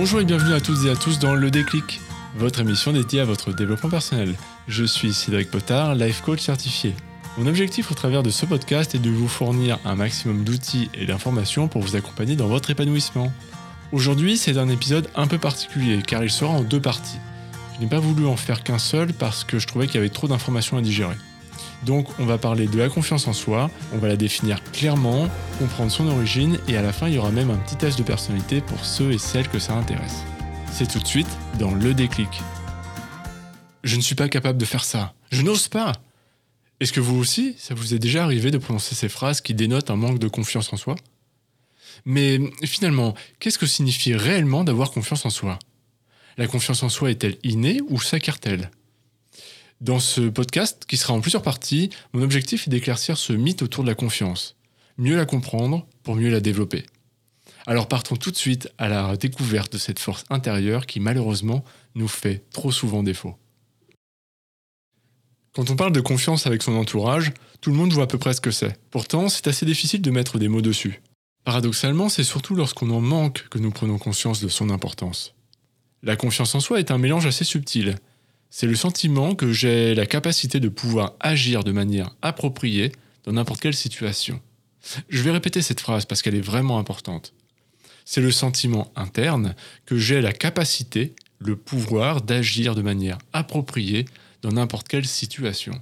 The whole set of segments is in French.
Bonjour et bienvenue à toutes et à tous dans Le Déclic, votre émission dédiée à votre développement personnel. Je suis Cédric Potard, life coach certifié. Mon objectif au travers de ce podcast est de vous fournir un maximum d'outils et d'informations pour vous accompagner dans votre épanouissement. Aujourd'hui, c'est un épisode un peu particulier car il sera en deux parties. Je n'ai pas voulu en faire qu'un seul parce que je trouvais qu'il y avait trop d'informations à digérer. Donc on va parler de la confiance en soi, on va la définir clairement, comprendre son origine et à la fin il y aura même un petit test de personnalité pour ceux et celles que ça intéresse. C'est tout de suite dans le déclic. Je ne suis pas capable de faire ça. Je n'ose pas. Est-ce que vous aussi, ça vous est déjà arrivé de prononcer ces phrases qui dénotent un manque de confiance en soi? Mais finalement, qu'est-ce que signifie réellement d'avoir confiance en soi? La confiance en soi est-elle innée ou s'acquiert-elle? Dans ce podcast, qui sera en plusieurs parties, mon objectif est d'éclaircir ce mythe autour de la confiance, mieux la comprendre pour mieux la développer. Alors partons tout de suite à la découverte de cette force intérieure qui malheureusement nous fait trop souvent défaut. Quand on parle de confiance avec son entourage, tout le monde voit à peu près ce que c'est. Pourtant, c'est assez difficile de mettre des mots dessus. Paradoxalement, c'est surtout lorsqu'on en manque que nous prenons conscience de son importance. La confiance en soi est un mélange assez subtil, c'est le sentiment que j'ai la capacité de pouvoir agir de manière appropriée dans n'importe quelle situation. Je vais répéter cette phrase parce qu'elle est vraiment importante. C'est le sentiment interne que j'ai la capacité, le pouvoir d'agir de manière appropriée dans n'importe quelle situation.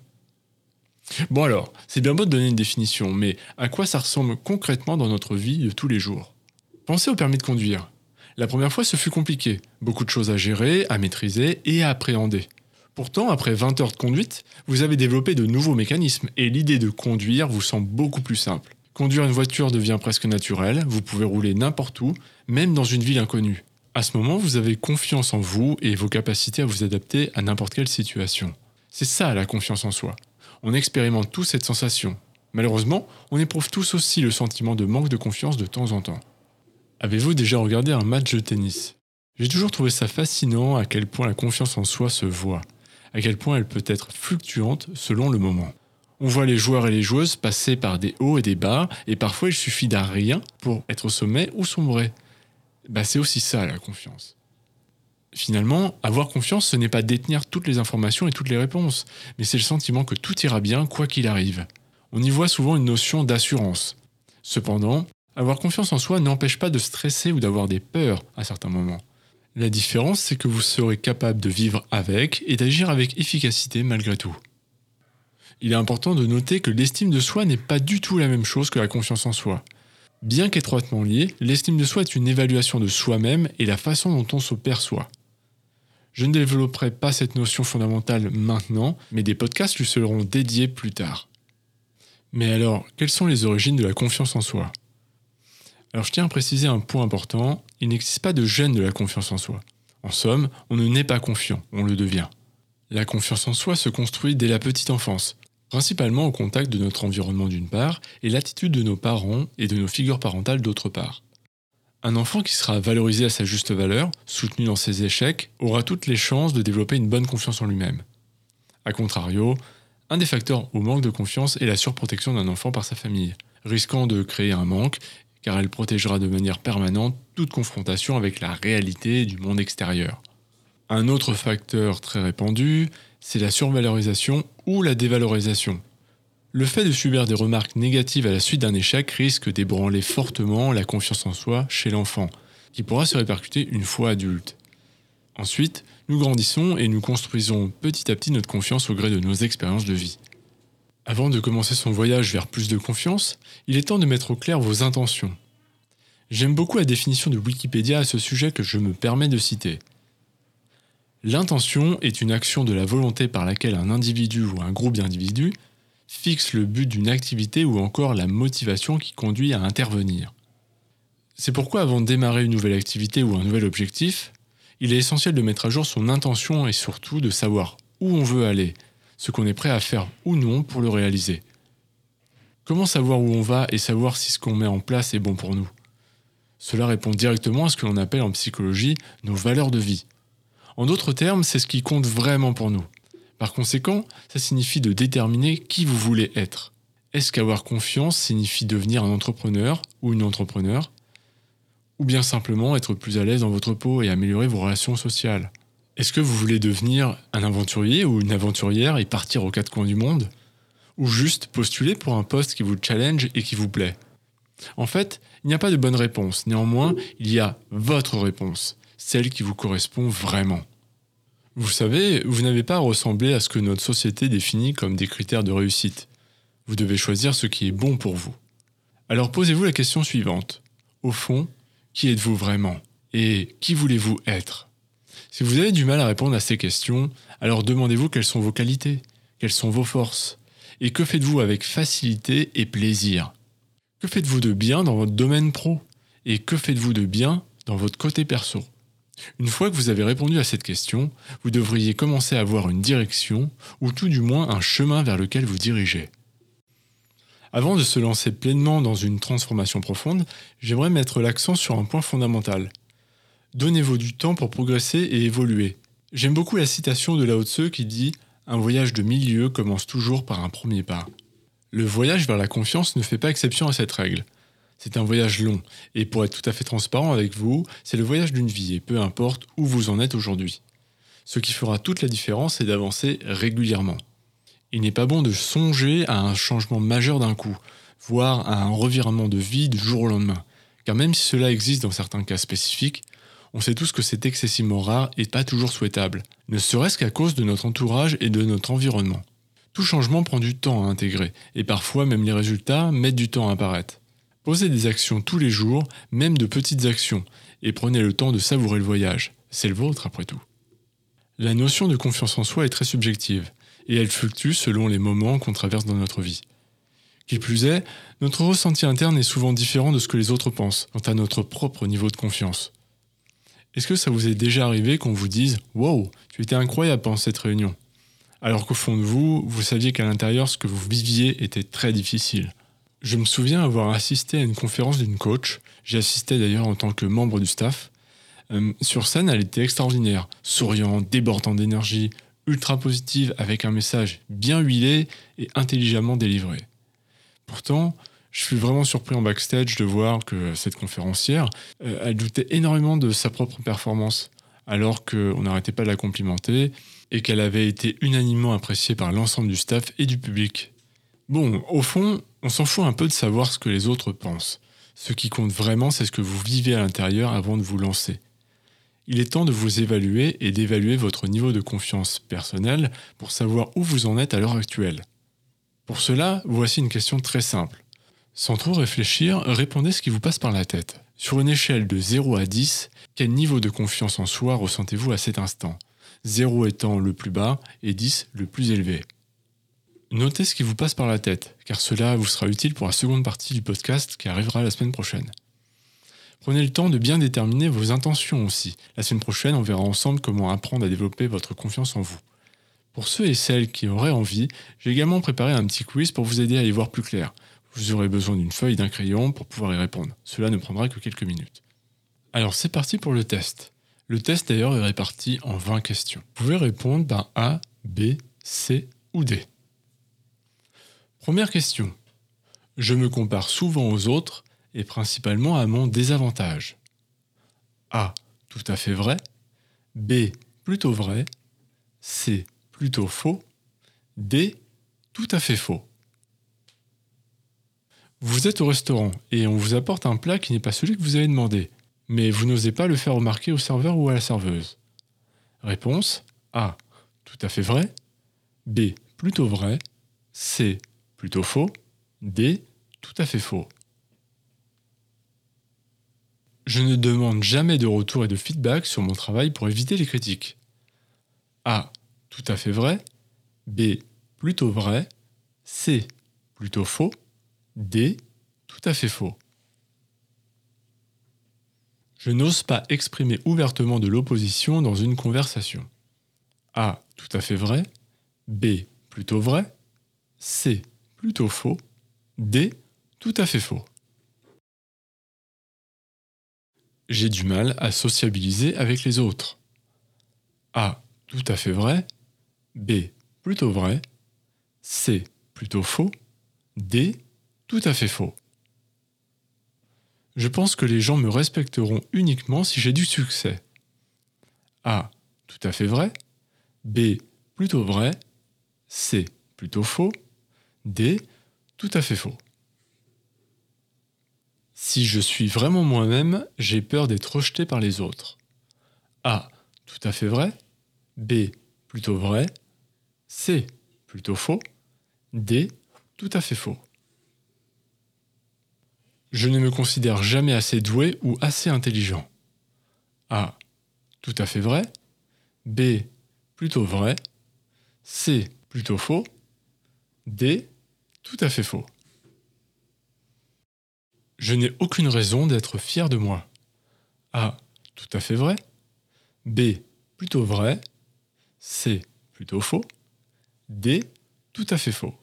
Bon alors, c'est bien beau de donner une définition, mais à quoi ça ressemble concrètement dans notre vie de tous les jours? Pensez au permis de conduire. La première fois, ce fut compliqué. Beaucoup de choses à gérer, à maîtriser et à appréhender. Pourtant, après 20 heures de conduite, vous avez développé de nouveaux mécanismes et l'idée de conduire vous semble beaucoup plus simple. Conduire une voiture devient presque naturel, vous pouvez rouler n'importe où, même dans une ville inconnue. À ce moment, vous avez confiance en vous et vos capacités à vous adapter à n'importe quelle situation. C'est ça la confiance en soi. On expérimente tous cette sensation. Malheureusement, on éprouve tous aussi le sentiment de manque de confiance de temps en temps. Avez-vous déjà regardé un match de tennis? J'ai toujours trouvé ça fascinant à quel point la confiance en soi se voit à quel point elle peut être fluctuante selon le moment. On voit les joueurs et les joueuses passer par des hauts et des bas, et parfois il suffit d'un rien pour être au sommet ou sombrer. Bah, c'est aussi ça la confiance. Finalement, avoir confiance, ce n'est pas détenir toutes les informations et toutes les réponses, mais c'est le sentiment que tout ira bien quoi qu'il arrive. On y voit souvent une notion d'assurance. Cependant, avoir confiance en soi n'empêche pas de stresser ou d'avoir des peurs à certains moments. La différence, c'est que vous serez capable de vivre avec et d'agir avec efficacité malgré tout. Il est important de noter que l'estime de soi n'est pas du tout la même chose que la confiance en soi. Bien qu'étroitement liée, l'estime de soi est une évaluation de soi-même et la façon dont on se perçoit. Je ne développerai pas cette notion fondamentale maintenant, mais des podcasts lui seront dédiés plus tard. Mais alors, quelles sont les origines de la confiance en soi? Alors je tiens à préciser un point important, il n'existe pas de gêne de la confiance en soi. En somme, on ne naît pas confiant, on le devient. La confiance en soi se construit dès la petite enfance, principalement au contact de notre environnement d'une part, et l'attitude de nos parents et de nos figures parentales d'autre part. Un enfant qui sera valorisé à sa juste valeur, soutenu dans ses échecs, aura toutes les chances de développer une bonne confiance en lui-même. A contrario, un des facteurs au manque de confiance est la surprotection d'un enfant par sa famille, risquant de créer un manque car elle protégera de manière permanente toute confrontation avec la réalité du monde extérieur. Un autre facteur très répandu, c'est la survalorisation ou la dévalorisation. Le fait de subir des remarques négatives à la suite d'un échec risque d'ébranler fortement la confiance en soi chez l'enfant, qui pourra se répercuter une fois adulte. Ensuite, nous grandissons et nous construisons petit à petit notre confiance au gré de nos expériences de vie. Avant de commencer son voyage vers plus de confiance, il est temps de mettre au clair vos intentions. J'aime beaucoup la définition de Wikipédia à ce sujet que je me permets de citer. L'intention est une action de la volonté par laquelle un individu ou un groupe d'individus fixe le but d'une activité ou encore la motivation qui conduit à intervenir. C'est pourquoi avant de démarrer une nouvelle activité ou un nouvel objectif, il est essentiel de mettre à jour son intention et surtout de savoir où on veut aller, ce qu'on est prêt à faire ou non pour le réaliser. Comment savoir où on va et savoir si ce qu'on met en place est bon pour nous? Cela répond directement à ce que l'on appelle en psychologie nos valeurs de vie. En d'autres termes, c'est ce qui compte vraiment pour nous. Par conséquent, ça signifie de déterminer qui vous voulez être. Est-ce qu'avoir confiance signifie devenir un entrepreneur ou une entrepreneur? Ou bien simplement être plus à l'aise dans votre peau et améliorer vos relations sociales? Est-ce que vous voulez devenir un aventurier ou une aventurière et partir aux quatre coins du monde? Ou juste postuler pour un poste qui vous challenge et qui vous plaît? En fait, il n'y a pas de bonne réponse. Néanmoins, il y a votre réponse, celle qui vous correspond vraiment. Vous savez, vous n'avez pas à ressembler à ce que notre société définit comme des critères de réussite. Vous devez choisir ce qui est bon pour vous. Alors posez-vous la question suivante. Au fond, qui êtes-vous vraiment? Et qui voulez-vous être? Si vous avez du mal à répondre à ces questions, alors demandez-vous quelles sont vos qualités, quelles sont vos forces, et que faites-vous avec facilité et plaisir? Que faites-vous de bien dans votre domaine pro? Et que faites-vous de bien dans votre côté perso? Une fois que vous avez répondu à cette question, vous devriez commencer à avoir une direction, ou tout du moins un chemin vers lequel vous dirigez. Avant de se lancer pleinement dans une transformation profonde, j'aimerais mettre l'accent sur un point fondamental. Donnez-vous du temps pour progresser et évoluer. J'aime beaucoup la citation de Lao Tse qui dit Un voyage de milieu commence toujours par un premier pas. Le voyage vers la confiance ne fait pas exception à cette règle. C'est un voyage long, et pour être tout à fait transparent avec vous, c'est le voyage d'une vie, et peu importe où vous en êtes aujourd'hui. Ce qui fera toute la différence, c'est d'avancer régulièrement. Il n'est pas bon de songer à un changement majeur d'un coup, voire à un revirement de vie du jour au lendemain. Car même si cela existe dans certains cas spécifiques, on sait tous que c'est excessivement rare et pas toujours souhaitable, ne serait-ce qu'à cause de notre entourage et de notre environnement. Tout changement prend du temps à intégrer, et parfois même les résultats mettent du temps à apparaître. Posez des actions tous les jours, même de petites actions, et prenez le temps de savourer le voyage. C'est le vôtre après tout. La notion de confiance en soi est très subjective et elle fluctue selon les moments qu'on traverse dans notre vie. Qui plus est, notre ressenti interne est souvent différent de ce que les autres pensent quant à notre propre niveau de confiance. Est-ce que ça vous est déjà arrivé qu'on vous dise Wow, tu étais incroyable pendant cette réunion alors qu'au fond de vous, vous saviez qu'à l'intérieur, ce que vous viviez était très difficile. Je me souviens avoir assisté à une conférence d'une coach, j'y assistais d'ailleurs en tant que membre du staff. Euh, sur scène, elle était extraordinaire, souriante, débordant d'énergie, ultra positive avec un message bien huilé et intelligemment délivré. Pourtant, je suis vraiment surpris en backstage de voir que cette conférencière, euh, elle doutait énormément de sa propre performance, alors qu'on n'arrêtait pas de la complimenter et qu'elle avait été unanimement appréciée par l'ensemble du staff et du public. Bon, au fond, on s'en fout un peu de savoir ce que les autres pensent. Ce qui compte vraiment, c'est ce que vous vivez à l'intérieur avant de vous lancer. Il est temps de vous évaluer et d'évaluer votre niveau de confiance personnelle pour savoir où vous en êtes à l'heure actuelle. Pour cela, voici une question très simple. Sans trop réfléchir, répondez ce qui vous passe par la tête. Sur une échelle de 0 à 10, quel niveau de confiance en soi ressentez-vous à cet instant? 0 étant le plus bas et 10 le plus élevé. Notez ce qui vous passe par la tête, car cela vous sera utile pour la seconde partie du podcast qui arrivera la semaine prochaine. Prenez le temps de bien déterminer vos intentions aussi. La semaine prochaine, on verra ensemble comment apprendre à développer votre confiance en vous. Pour ceux et celles qui auraient envie, j'ai également préparé un petit quiz pour vous aider à y voir plus clair. Vous aurez besoin d'une feuille d'un crayon pour pouvoir y répondre. Cela ne prendra que quelques minutes. Alors c'est parti pour le test. Le test d'ailleurs est réparti en 20 questions. Vous pouvez répondre par A, B, C ou D. Première question. Je me compare souvent aux autres et principalement à mon désavantage. A. Tout à fait vrai. B. Plutôt vrai. C. Plutôt faux. D. Tout à fait faux. Vous êtes au restaurant et on vous apporte un plat qui n'est pas celui que vous avez demandé, mais vous n'osez pas le faire remarquer au serveur ou à la serveuse. Réponse A. Tout à fait vrai. B. Plutôt vrai. C. Plutôt faux. D. Tout à fait faux. Je ne demande jamais de retour et de feedback sur mon travail pour éviter les critiques. A. Tout à fait vrai. B. Plutôt vrai. C. Plutôt faux. D. Tout à fait faux. Je n'ose pas exprimer ouvertement de l'opposition dans une conversation. A. Tout à fait vrai. B. Plutôt vrai. C. Plutôt faux. D. Tout à fait faux. j'ai du mal à sociabiliser avec les autres. A. Tout à fait vrai. B. Plutôt vrai. C. Plutôt faux. D. Tout à fait faux. Je pense que les gens me respecteront uniquement si j'ai du succès. A. Tout à fait vrai. B. Plutôt vrai. C. Plutôt faux. D. Tout à fait faux. Si je suis vraiment moi-même, j'ai peur d'être rejeté par les autres. A. Tout à fait vrai. B. Plutôt vrai. C. Plutôt faux. D. Tout à fait faux. Je ne me considère jamais assez doué ou assez intelligent. A. Tout à fait vrai. B. Plutôt vrai. C. Plutôt faux. D. Tout à fait faux. Je n'ai aucune raison d'être fier de moi. A. Tout à fait vrai. B. Plutôt vrai. C. Plutôt faux. D. Tout à fait faux.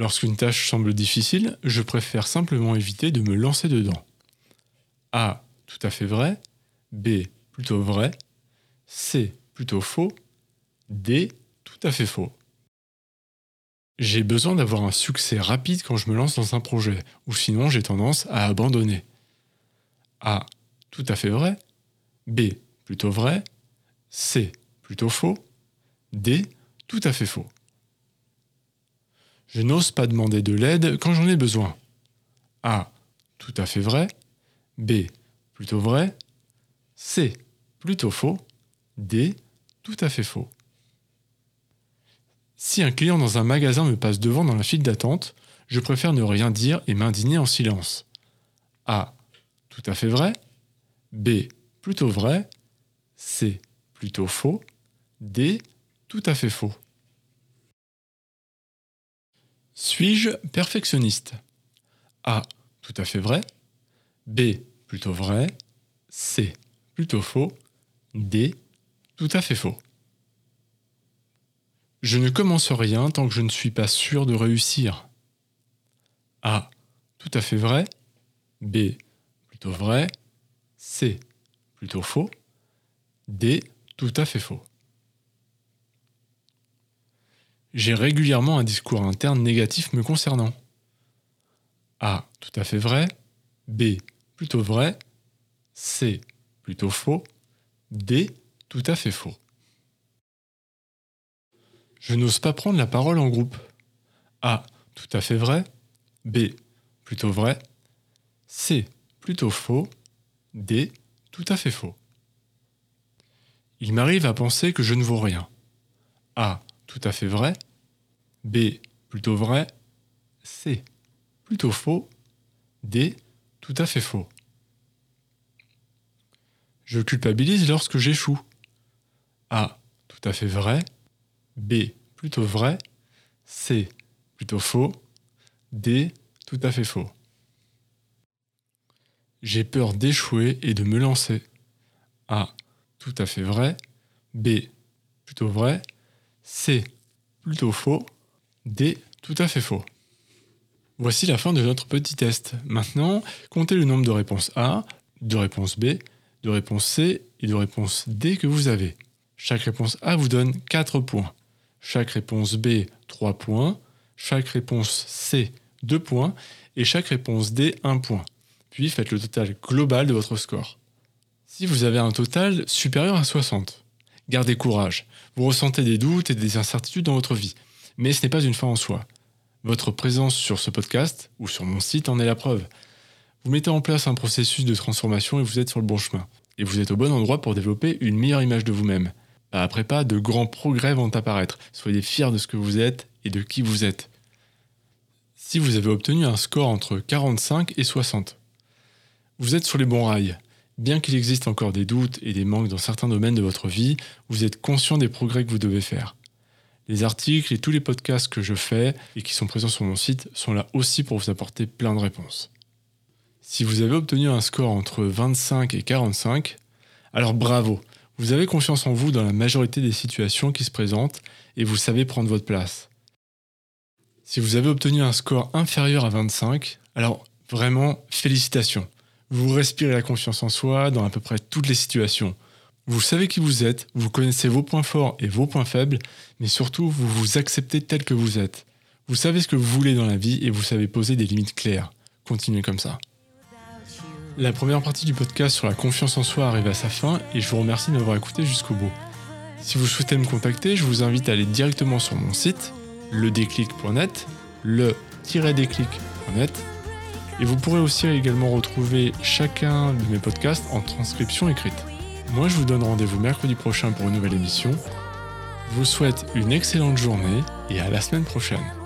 Lorsqu'une tâche semble difficile, je préfère simplement éviter de me lancer dedans. A. Tout à fait vrai. B. Plutôt vrai. C. Plutôt faux. D. Tout à fait faux. J'ai besoin d'avoir un succès rapide quand je me lance dans un projet, ou sinon j'ai tendance à abandonner. A. Tout à fait vrai. B. Plutôt vrai. C. Plutôt faux. D. Tout à fait faux. Je n'ose pas demander de l'aide quand j'en ai besoin. A. Tout à fait vrai. B. Plutôt vrai. C. Plutôt faux. D. Tout à fait faux. Si un client dans un magasin me passe devant dans la file d'attente, je préfère ne rien dire et m'indigner en silence. A. Tout à fait vrai. B. Plutôt vrai. C. Plutôt faux. D. Tout à fait faux. Suis-je perfectionniste? A. Tout à fait vrai. B. Plutôt vrai. C. Plutôt faux. D. Tout à fait faux. Je ne commence rien tant que je ne suis pas sûr de réussir. A. Tout à fait vrai. B. Plutôt vrai. C. Plutôt faux. D. Tout à fait faux. J'ai régulièrement un discours interne négatif me concernant. A. Tout à fait vrai. B. Plutôt vrai. C. Plutôt faux. D. Tout à fait faux. Je n'ose pas prendre la parole en groupe. A. Tout à fait vrai. B. Plutôt vrai. C. Plutôt faux. D. Tout à fait faux. Il m'arrive à penser que je ne vaux rien. A tout à fait vrai, B plutôt vrai, C plutôt faux, D tout à fait faux. Je culpabilise lorsque j'échoue. A tout à fait vrai, B plutôt vrai, C plutôt faux, D tout à fait faux. J'ai peur d'échouer et de me lancer. A tout à fait vrai, B plutôt vrai, C. Plutôt faux. D. Tout à fait faux. Voici la fin de notre petit test. Maintenant, comptez le nombre de réponses A, de réponses B, de réponses C et de réponses D que vous avez. Chaque réponse A vous donne 4 points. Chaque réponse B, 3 points. Chaque réponse C, 2 points. Et chaque réponse D, 1 point. Puis faites le total global de votre score. Si vous avez un total supérieur à 60, Gardez courage. Vous ressentez des doutes et des incertitudes dans votre vie. Mais ce n'est pas une fin en soi. Votre présence sur ce podcast ou sur mon site en est la preuve. Vous mettez en place un processus de transformation et vous êtes sur le bon chemin. Et vous êtes au bon endroit pour développer une meilleure image de vous-même. Pas après pas, de grands progrès vont apparaître. Soyez fiers de ce que vous êtes et de qui vous êtes. Si vous avez obtenu un score entre 45 et 60, vous êtes sur les bons rails. Bien qu'il existe encore des doutes et des manques dans certains domaines de votre vie, vous êtes conscient des progrès que vous devez faire. Les articles et tous les podcasts que je fais et qui sont présents sur mon site sont là aussi pour vous apporter plein de réponses. Si vous avez obtenu un score entre 25 et 45, alors bravo, vous avez confiance en vous dans la majorité des situations qui se présentent et vous savez prendre votre place. Si vous avez obtenu un score inférieur à 25, alors vraiment félicitations. Vous respirez la confiance en soi dans à peu près toutes les situations. Vous savez qui vous êtes, vous connaissez vos points forts et vos points faibles, mais surtout vous vous acceptez tel que vous êtes. Vous savez ce que vous voulez dans la vie et vous savez poser des limites claires. continuez comme ça. La première partie du podcast sur la confiance en soi arrive à sa fin et je vous remercie de m'avoir écouté jusqu'au bout. Si vous souhaitez me contacter, je vous invite à aller directement sur mon site, ledéclic.net, le-déclic.net, et vous pourrez aussi également retrouver chacun de mes podcasts en transcription écrite. Moi, je vous donne rendez-vous mercredi prochain pour une nouvelle émission. Je vous souhaite une excellente journée et à la semaine prochaine.